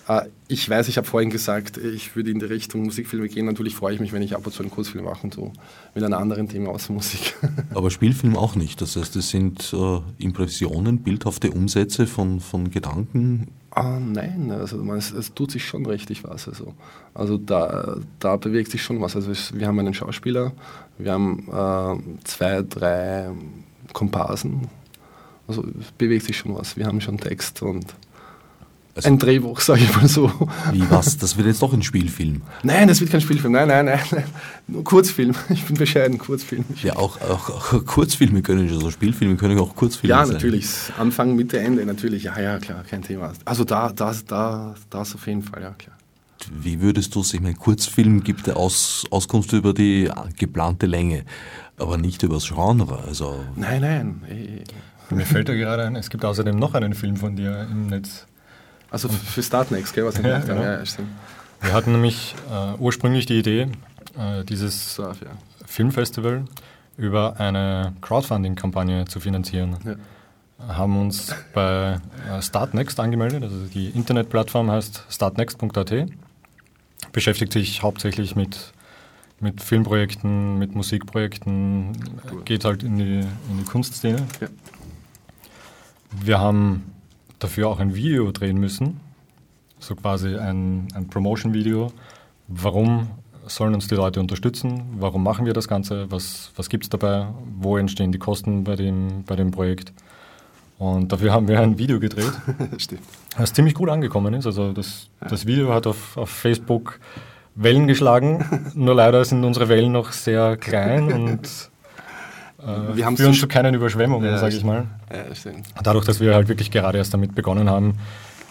Äh, ich weiß, ich habe vorhin gesagt, ich würde in die Richtung Musikfilme gehen. Natürlich freue ich mich, wenn ich ab und zu einen Kurzfilm machen tue, mit einem anderen Thema außer Musik. aber Spielfilm auch nicht. Das heißt, es sind äh, Impressionen, bildhafte Umsätze von, von Gedanken. Ah, nein, also man, es, es tut sich schon richtig was. Also, also da, da bewegt sich schon was. Also es, wir haben einen Schauspieler, wir haben äh, zwei, drei Komparsen. Also es bewegt sich schon was. Wir haben schon Text und Also- ein Drehbuch, sage ich mal so. Wie was? Das wird jetzt doch ein Spielfilm. Nein, das wird kein Spielfilm. Nein, nein, nein, nein. Nur Kurzfilm. Ich bin bescheiden, Kurzfilm. Ja, auch, auch, auch Kurzfilme können, also Spielfilme können auch Kurzfilme Ja, sein. natürlich. Anfang, Mitte, Ende, natürlich. Ja, ja, klar, kein Thema. Also da, da, da, das auf jeden Fall, ja, klar. Wie würdest du es, ich meine, Kurzfilm gibt ja Aus, Auskunft über die geplante Länge, aber nicht über das Genre. Also Nein, nein. eh, Mir fällt da gerade ein, es gibt außerdem noch einen Film von dir im Netz. Also für Startnext, gell, was ich Ja, gemacht genau. Ja, ja, stimmt. Wir hatten nämlich äh, ursprünglich die Idee, äh, dieses So, ja. Filmfestival über eine Crowdfunding-Kampagne zu finanzieren. Ja. Haben uns bei äh, Startnext angemeldet, also die Internetplattform heißt startnext.at, beschäftigt sich hauptsächlich mit, mit Filmprojekten, mit Musikprojekten, Cool. geht halt in die, in die Kunstszene. Ja. Wir haben dafür auch ein Video drehen müssen, so quasi ein, ein Promotion-Video. Warum sollen uns die Leute unterstützen? Warum machen wir das Ganze? Was, was gibt es dabei? Wo entstehen die Kosten bei dem, bei dem Projekt? Und dafür haben wir ein Video gedreht, stimmt. das ziemlich gut angekommen ist. Also das, das Video hat auf, auf Facebook Wellen geschlagen, nur leider sind unsere Wellen noch sehr klein und äh, Wir führen zu zu keinen Überschwemmungen, Ja, sage ich mal. Ja, stimmt. Dadurch, dass wir halt wirklich gerade erst damit begonnen haben,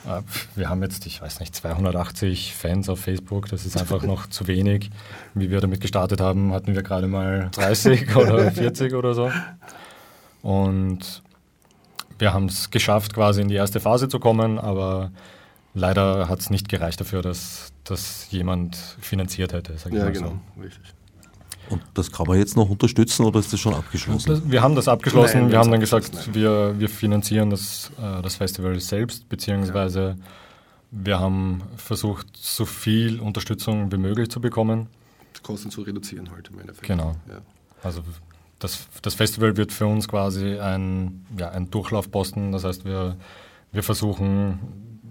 äh, wir haben jetzt, ich weiß nicht, 280 Fans auf Facebook, das ist einfach noch zu wenig. Wie wir damit gestartet haben, hatten wir gerade mal 30 oder 40 oder so. Und wir haben es geschafft, quasi in die erste Phase zu kommen, aber leider hat es nicht gereicht dafür, dass das jemand finanziert hätte, sag ich Ja, mal genau. so. Richtig. Und das kann man jetzt noch unterstützen oder ist das schon abgeschlossen? Wir haben das abgeschlossen. Nein, wir haben dann gesagt, wir, wir finanzieren das, äh, das Festival selbst, beziehungsweise wir haben versucht, so viel Unterstützung wie möglich zu bekommen. Kosten zu reduzieren halt im Endeffekt. Genau. Ja. Also das, das Festival wird für uns quasi ein, ja, ein Durchlaufposten. Das heißt, wir, wir versuchen,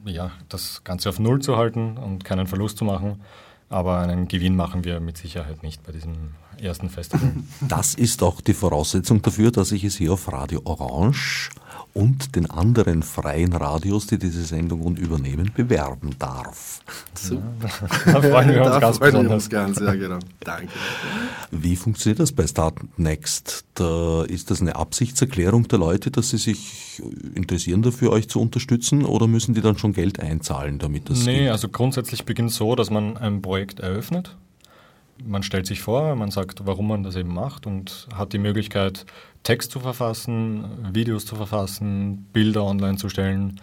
ja, das Ganze auf Null zu halten und keinen Verlust zu machen. Aber einen Gewinn machen wir mit Sicherheit nicht bei diesem ersten Festival. Das ist auch die Voraussetzung dafür, dass ich es hier auf Radio Orange und den anderen freien Radios, die diese Sendung übernehmen, bewerben darf. So. Da freuen wir uns Da ganz freuen wir besonders. uns ganz, ja genau. Danke. Wie funktioniert das bei Start Next? Da ist das eine Absichtserklärung der Leute, dass sie sich interessieren dafür, euch zu unterstützen oder müssen die dann schon Geld einzahlen, damit das Nee, geht? also grundsätzlich beginnt es so, dass man ein Projekt eröffnet. Man stellt sich vor, man sagt, warum man das eben macht und hat die Möglichkeit, Text zu verfassen, Videos zu verfassen, Bilder online zu stellen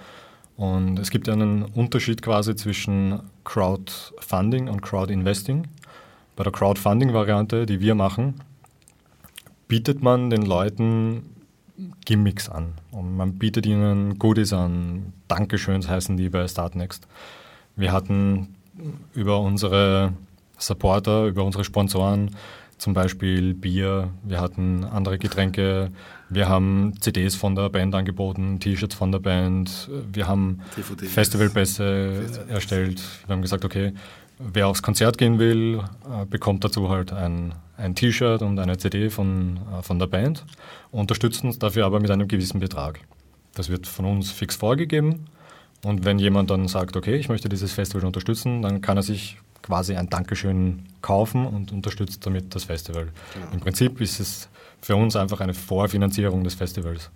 Und es gibt einen Unterschied quasi zwischen Crowdfunding und Crowdinvesting. Bei der Crowdfunding-Variante, die wir machen, bietet man den Leuten Gimmicks an. Und man bietet ihnen Goodies an. Dankeschöns heißen die bei Startnext. Wir hatten über unsere Supporter, über unsere Sponsoren zum Beispiel Bier, wir hatten andere Getränke, wir haben CDs von der Band angeboten, T-Shirts von der Band, wir haben Festivalpässe erstellt. Wir haben gesagt, okay, wer aufs Konzert gehen will, äh, bekommt dazu halt ein, ein T-Shirt und eine CD von, äh, von der Band, unterstützen uns dafür aber mit einem gewissen Betrag. Das wird von uns fix vorgegeben und wenn jemand dann sagt, okay, ich möchte dieses Festival unterstützen, dann kann er sich quasi ein Dankeschön kaufen und unterstützt damit das Festival. Genau. Im Prinzip ist es für uns einfach eine Vorfinanzierung des Festivals.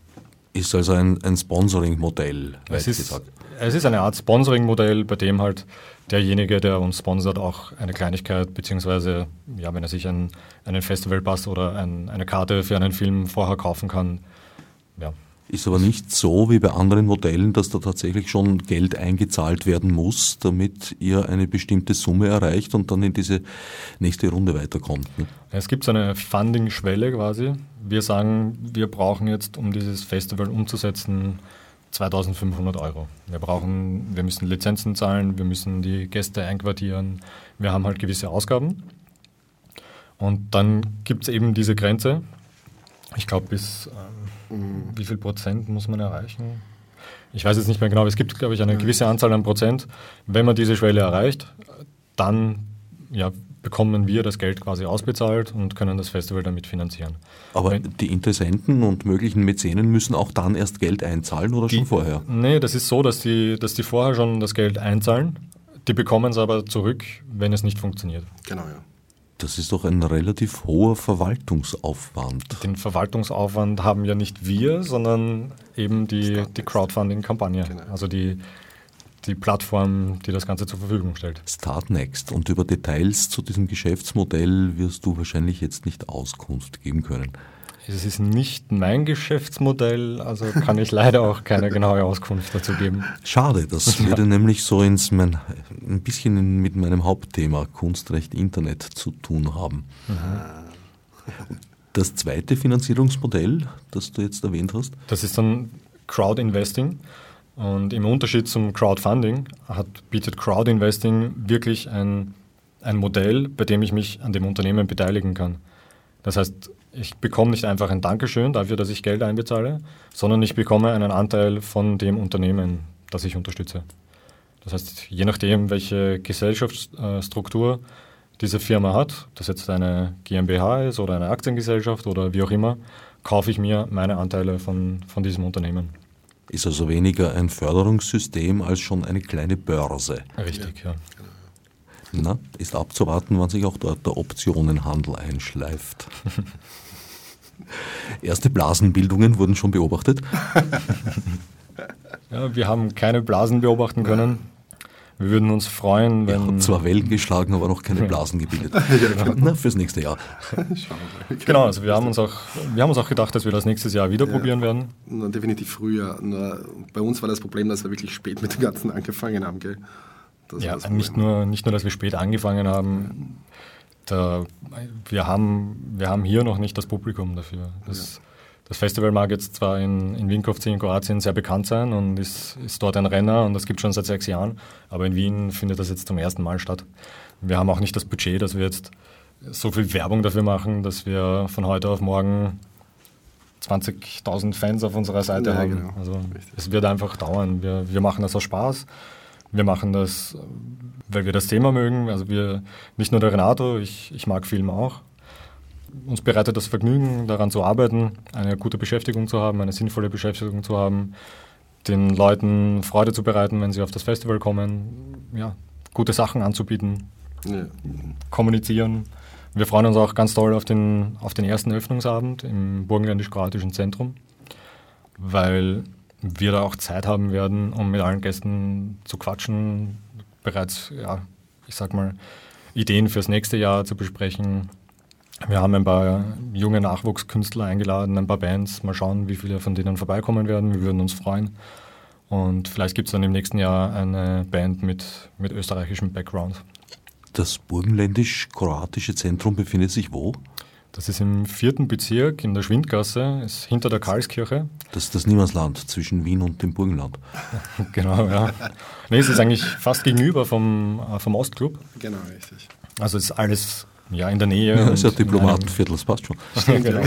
Ist also ein, ein Sponsoring-Modell, es ist, Es ist eine Art Sponsoring-Modell, bei dem halt derjenige, der uns sponsert, auch eine Kleinigkeit, beziehungsweise, ja, wenn er sich ein, einen Festivalpass oder ein, eine Karte für einen Film vorher kaufen kann, ja, ist aber nicht so wie bei anderen Modellen, dass da tatsächlich schon Geld eingezahlt werden muss, damit ihr eine bestimmte Summe erreicht und dann in diese nächste Runde weiterkommt. Ne? Es gibt so eine Funding-Schwelle quasi. Wir sagen, wir brauchen jetzt, um dieses Festival umzusetzen, 2500 Euro. Wir brauchen, wir müssen Lizenzen zahlen, wir müssen die Gäste einquartieren, wir haben halt gewisse Ausgaben. Und dann gibt es eben diese Grenze. Ich glaube, bis ähm, Mhm. Wie viel Prozent muss man erreichen? Ich weiß jetzt nicht mehr genau, es gibt, glaube ich, eine gewisse Anzahl an Prozent. Wenn man diese Schwelle erreicht, dann ja, bekommen wir das Geld quasi ausbezahlt und können das Festival damit finanzieren. Aber Wenn, die Interessenten und möglichen Mäzenen müssen auch dann erst Geld einzahlen oder die, schon vorher? Nee, das ist so, dass die, dass die vorher schon das Geld einzahlen. Die bekommen es aber zurück, wenn es nicht funktioniert. Genau, ja. Das ist doch ein relativ hoher Verwaltungsaufwand. Den Verwaltungsaufwand haben ja nicht wir, sondern eben die, die Crowdfunding-Kampagne. Genau. Also die, die Plattform, die das Ganze zur Verfügung stellt. Startnext. Und über Details zu diesem Geschäftsmodell wirst du wahrscheinlich jetzt nicht Auskunft geben können. Es ist nicht mein Geschäftsmodell, also kann ich leider auch keine genaue Auskunft dazu geben. Schade, das würde ja. nämlich so ins mein, ein bisschen mit meinem Hauptthema Kunstrecht Internet zu tun haben. Mhm. Das zweite Finanzierungsmodell, das du jetzt erwähnt hast? Das ist dann Crowdinvesting. Und im Unterschied zum Crowdfunding hat, bietet Crowdinvesting wirklich ein, ein Modell, bei dem ich mich an dem Unternehmen beteiligen kann. Das heißt, ich bekomme nicht einfach ein Dankeschön dafür, dass ich Geld einbezahle, sondern ich bekomme einen Anteil von dem Unternehmen, das ich unterstütze. Das heißt, je nachdem, welche Gesellschaftsstruktur diese Firma hat, das jetzt eine GmbH ist oder eine Aktiengesellschaft oder wie auch immer, kaufe ich mir meine Anteile von, von diesem Unternehmen. Ist also weniger ein Förderungssystem als schon eine kleine Börse. Richtig, ja. ja. Na, ist abzuwarten, wann sich auch dort der Optionenhandel einschleift. Erste Blasenbildungen wurden schon beobachtet. ja, wir haben keine Blasen beobachten können. Wir würden uns freuen, wenn. Wir haben zwar Wellen geschlagen, aber noch keine Blasen gebildet. Genau. Na, fürs nächste Jahr. genau, also wir haben uns auch, wir haben uns auch gedacht, dass wir das nächstes Jahr wieder ja, probieren werden. Na, definitiv früher. Nur bei uns war das Problem, dass wir wirklich spät mit dem Ganzen angefangen haben. Gell? Das ja, nicht nur, nicht nur, dass wir spät angefangen haben. Da, wir haben. Wir haben hier noch nicht das Publikum dafür. Das, ja. das Festival mag jetzt zwar in, in Winkovci in Kroatien sehr bekannt sein und ist, ist dort ein Renner und das gibt schon seit sechs Jahren, aber in Wien findet das jetzt zum ersten Mal statt. Wir haben auch nicht das Budget, dass wir jetzt so viel Werbung dafür machen, dass wir von heute auf morgen 20.000 Fans auf unserer Seite ja, haben. Genau. Also es wird einfach dauern. Wir, wir machen das aus Spaß. Wir machen das, weil wir das Thema mögen. Also wir, nicht nur der Renato, ich, ich mag Film auch. Uns bereitet das Vergnügen, daran zu arbeiten, eine gute Beschäftigung zu haben, eine sinnvolle Beschäftigung zu haben, den Leuten Freude zu bereiten, wenn sie auf das Festival kommen, ja, gute Sachen anzubieten, ja. kommunizieren. Wir freuen uns auch ganz toll auf den, auf den ersten Öffnungsabend im Burgenländisch-Kroatischen Zentrum, weil wir da auch Zeit haben werden, um mit allen Gästen zu quatschen, bereits, ja, ich sag mal, Ideen fürs nächste Jahr zu besprechen. Wir haben ein paar junge Nachwuchskünstler eingeladen, ein paar Bands. Mal schauen, wie viele von denen vorbeikommen werden. Wir würden uns freuen. Und vielleicht gibt es dann im nächsten Jahr eine Band mit, mit österreichischem Background. Das burgenländisch-kroatische Zentrum befindet sich wo? Das ist im vierten Bezirk in der Schwindgasse, ist hinter der Karlskirche. Das ist das Niemandsland zwischen Wien und dem Burgenland. genau, ja. Nee, es ist eigentlich fast gegenüber vom, äh, vom Ostclub. Genau, richtig. Also es ist alles ja, in der Nähe. Ja, ist ja Diplomatenviertel, das passt schon. ja, genau.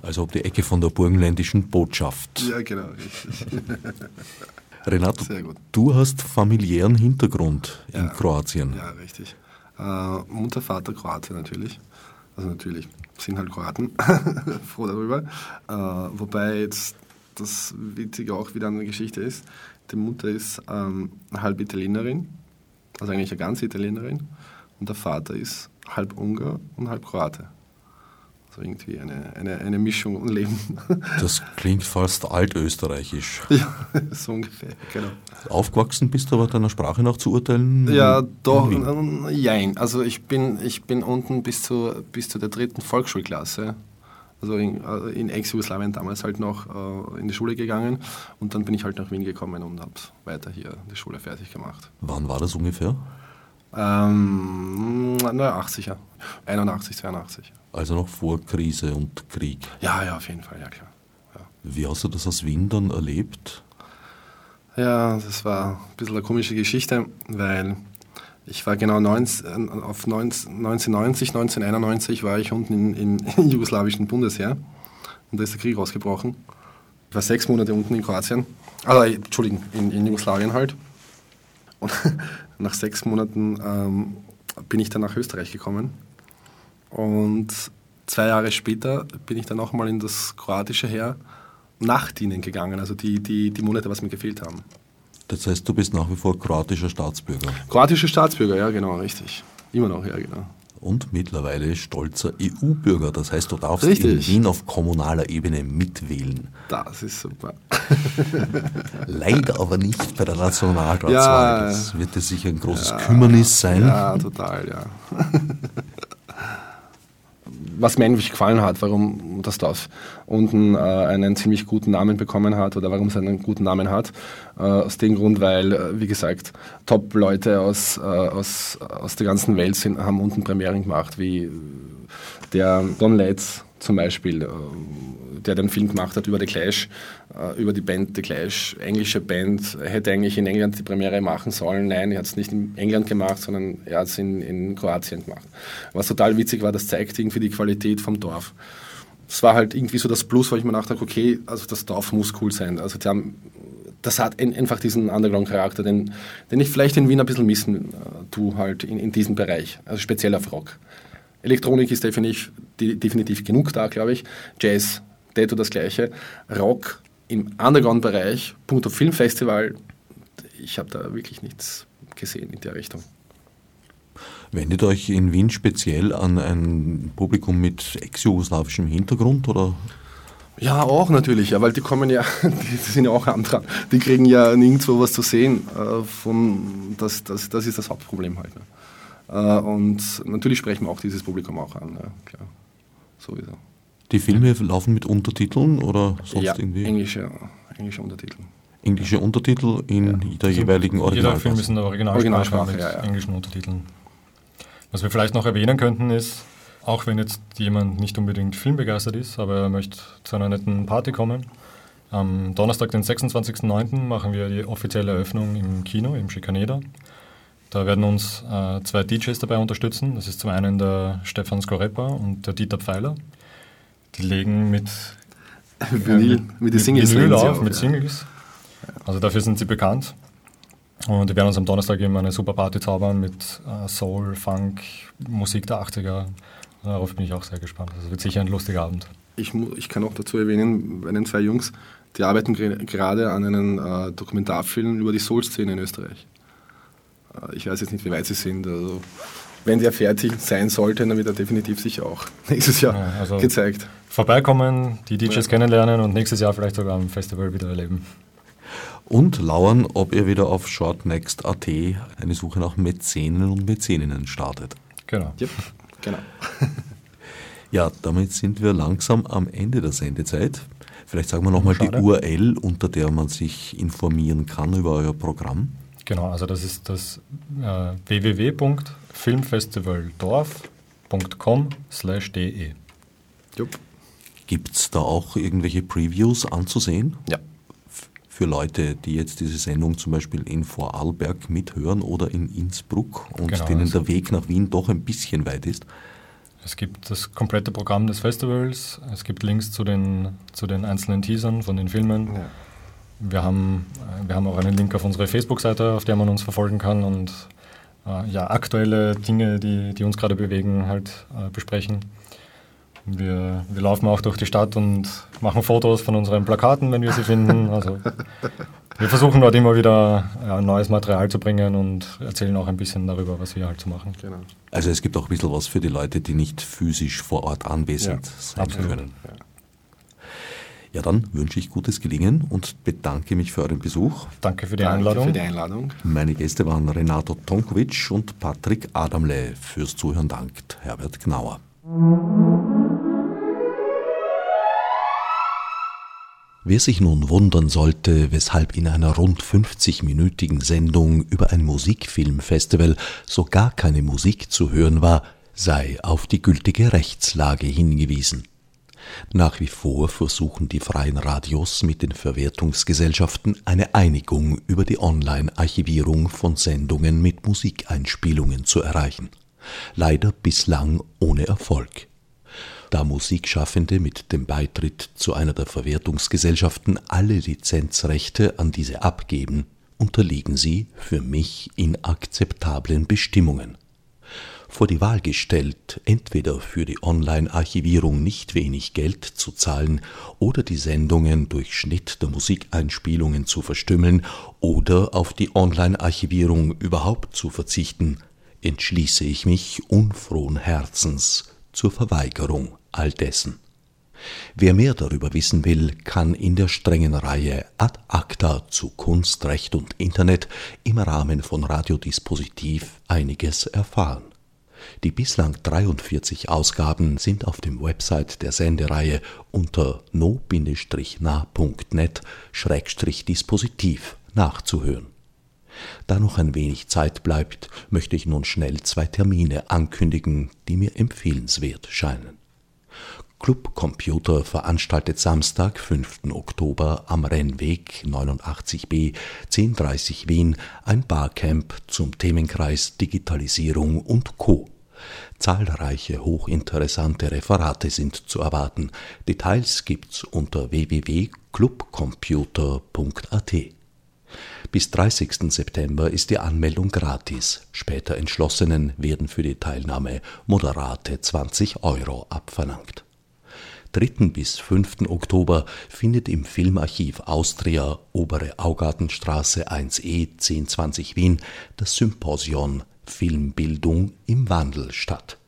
Also ob die Ecke von der burgenländischen Botschaft. Ja, genau, richtig. Renato, Sehr gut. du hast familiären Hintergrund in Ja. Kroatien. Ja, richtig. Äh, Mutter, Vater, Kroate natürlich. Also natürlich, sind halt Kroaten. Froh darüber. Äh, wobei jetzt das Witzige auch wieder eine Geschichte ist. Die Mutter ist ähm, halb Italienerin, also eigentlich eine ganze Italienerin. Und der Vater ist halb Ungar und halb Kroate. Also irgendwie eine, eine, eine Mischung und Leben. Das klingt fast altösterreichisch. ja, so ungefähr, genau. Aufgewachsen bist du aber deiner Sprache nach zu urteilen? Ja, doch, ähm, jein. Also ich bin, ich bin unten bis zu, bis zu der dritten Volksschulklasse, also in, äh, in Ex-Jugoslawien damals halt noch äh, in die Schule gegangen und dann bin ich halt nach Wien gekommen und habe weiter hier die Schule fertig gemacht. Wann war das ungefähr? Ähm, na, 80er, 81, 82. Also noch vor Krise und Krieg. Ja, ja, auf jeden Fall, ja klar. Ja. Wie hast du das aus Wien dann erlebt? Ja, das war ein bisschen eine komische Geschichte, weil ich war genau 19, auf 19, 1990, 1991 war ich unten in, in, im jugoslawischen Bundesheer und da ist der Krieg ausgebrochen. Ich war sechs Monate unten in Kroatien, also Entschuldigung, in, in Jugoslawien halt. Und nach sechs Monaten ähm, bin ich dann nach Österreich gekommen und zwei Jahre später bin ich dann auch mal in das kroatische Heer nachdienen gegangen, also die, die, die Monate, was mir gefehlt haben. Das heißt, du bist nach wie vor kroatischer Staatsbürger Kroatische Staatsbürger, ja genau, richtig. Immer noch, ja genau. Und mittlerweile stolzer EU-Bürger. Das heißt, du darfst Richtig. in Wien auf kommunaler Ebene mitwählen. Das ist super. Leider aber nicht bei der Nationalratswahl. Ja. Das wird dir sicher ein großes Kümmernis sein. Ja, total, ja. Was mir eigentlich gefallen hat, warum das Dorf unten äh, einen ziemlich guten Namen bekommen hat oder warum es einen guten Namen hat. Äh, aus dem Grund, weil, äh, wie gesagt, Top-Leute aus, äh, aus, aus der ganzen Welt sind, haben unten Premieren gemacht, wie der Don Letts zum Beispiel, äh, der den Film gemacht hat über The Clash, äh, über die Band The Clash, englische Band, hätte eigentlich in England die Premiere machen sollen. Nein, er hat es nicht in England gemacht, sondern er hat es in, in Kroatien gemacht. Was total witzig war, das zeigt irgendwie die Qualität vom Dorf. Das war halt irgendwie so das Plus, wo ich mir dachte, okay, also das Dorf muss cool sein. Also die haben, das hat ein- einfach diesen Underground-Charakter, den, den ich vielleicht in Wien ein bisschen missen äh, tue, halt in, in diesem Bereich, also speziell auf Rock. Elektronik ist definitiv, die, definitiv genug da, glaube ich. Jazz, Detto das Gleiche. Rock im Underground-Bereich, Punkt auf Filmfestival, ich habe da wirklich nichts gesehen in der Richtung. Wendet euch in Wien speziell an ein Publikum mit ex-jugoslawischem Hintergrund oder Ja, auch natürlich, ja, weil die kommen ja, die sind ja auch arm dran. Die kriegen ja nirgendwo was zu sehen. Äh, von, das, das, das ist das Hauptproblem halt. Ne? Äh, und natürlich sprechen wir auch dieses Publikum auch an, ja, klar. Sowieso. die Filme laufen mit Untertiteln oder sonst ja, irgendwie englische, englische Untertitel. englische Untertitel in der jeweiligen Also Jeder Film ist in der Originalsprache, Originalsprache, mit ja, ja. englischen Untertiteln. Was wir vielleicht noch erwähnen könnten ist, auch wenn jetzt jemand nicht unbedingt filmbegeistert ist, aber er möchte zu einer netten Party kommen, am Donnerstag, den 26.09. machen wir die offizielle Eröffnung im Kino, im Schikaneder. Da werden uns äh, zwei DJs dabei unterstützen. Das ist zum einen der Stefan Skorepa und der Dieter Pfeiler. Die legen mit Vinyl, mit den Singles legen sie auf, mit ja. Singles. Also dafür sind sie bekannt. Und die werden uns am Donnerstag eben eine super Party zaubern mit äh, Soul, Funk, Musik der 80er. Darauf bin ich auch sehr gespannt. Das wird sicher ein lustiger Abend. Ich, ich kann auch dazu erwähnen, bei den zwei Jungs, die arbeiten gerade an einem äh, Dokumentarfilm über die Soul-Szene in Österreich. Äh, ich weiß jetzt nicht, wie weit sie sind. Also, wenn der fertig sein sollte, dann wird er definitiv sicher auch nächstes Jahr Ja, also- gezeigt. Vorbeikommen, die DJs Ja. kennenlernen und nächstes Jahr vielleicht sogar am Festival wieder erleben. Und lauern, ob ihr wieder auf shortnext.at eine Suche nach Mäzenen und Mäzeninnen startet. Genau. Yep, genau. Ja, damit sind wir langsam am Ende der Sendezeit. Vielleicht sagen wir nochmal die URL, unter der man sich informieren kann über euer Programm. Genau, also das ist das äh, www.filmfestivaldorf.com/de. Gibt es da auch irgendwelche Previews anzusehen? Ja. Für Leute, die jetzt diese Sendung zum Beispiel in Vorarlberg mithören oder in Innsbruck und Genau, denen also- der Weg nach Wien doch ein bisschen weit ist. Es gibt das komplette Programm des Festivals, es gibt Links zu den, zu den einzelnen Teasern von den Filmen. Ja. Wir, haben, äh, wir haben auch einen Link auf unsere Facebook-Seite, auf der man uns verfolgen kann und äh, ja, aktuelle Dinge, die, die uns gerade bewegen, halt äh, besprechen. Wir, wir laufen auch durch die Stadt und machen Fotos von unseren Plakaten, wenn wir sie finden. Also wir versuchen dort immer wieder ja, neues Material zu bringen und erzählen auch ein bisschen darüber, was wir halt so machen. Genau. Also es gibt auch ein bisschen was für die Leute, die nicht physisch vor Ort anwesend Ja, sein absolut. können. Ja, dann wünsche ich gutes Gelingen und bedanke mich für euren Besuch. Danke für die Danke Einladung. für die Einladung. Meine Gäste waren Renato Tonkovic und Patrick Adamle. Fürs Zuhören dankt Herbert Gnauer. Wer sich nun wundern sollte, weshalb in einer rund 50-minütigen Sendung über ein Musikfilmfestival so gar keine Musik zu hören war, sei auf die gültige Rechtslage hingewiesen. Nach wie vor versuchen die freien Radios mit den Verwertungsgesellschaften eine Einigung über die Online-Archivierung von Sendungen mit Musikeinspielungen zu erreichen. Leider bislang ohne Erfolg. Da Musikschaffende mit dem Beitritt zu einer der Verwertungsgesellschaften alle Lizenzrechte an diese abgeben, unterliegen sie für mich inakzeptablen Bestimmungen. Vor die Wahl gestellt, entweder für die Online-Archivierung nicht wenig Geld zu zahlen oder die Sendungen durch Schnitt der Musikeinspielungen zu verstümmeln oder auf die Online-Archivierung überhaupt zu verzichten, entschließe ich mich unfrohen Herzens zur Verweigerung all dessen. Wer mehr darüber wissen will, kann in der strengen Reihe Ad acta zu Kunst, Recht und Internet im Rahmen von Radiodispositiv einiges erfahren. Die bislang 43 Ausgaben sind auf dem Website der Sendereihe unter no-na.net-dispositiv nachzuhören. Da noch ein wenig Zeit bleibt, möchte ich nun schnell zwei Termine ankündigen, die mir empfehlenswert scheinen. Club Computer veranstaltet Samstag, 5. Oktober am Rennweg 89b 1030 Wien ein Barcamp zum Themenkreis Digitalisierung und Co. Zahlreiche hochinteressante Referate sind zu erwarten. Details gibt's unter www.clubcomputer.at. Bis 30. September ist die Anmeldung gratis. Später Entschlossenen werden für die Teilnahme moderate 20 Euro abverlangt. 3. bis 5. Oktober findet im Filmarchiv Austria Obere Augartenstraße 1e 1020 Wien das Symposion Filmbildung im Wandel statt.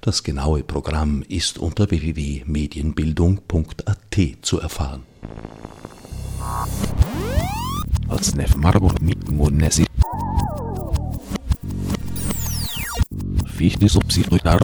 Das genaue Programm ist unter www.medienbildung.at zu erfahren. Als Nef Marburg mit Monesi. Fichte subsidiar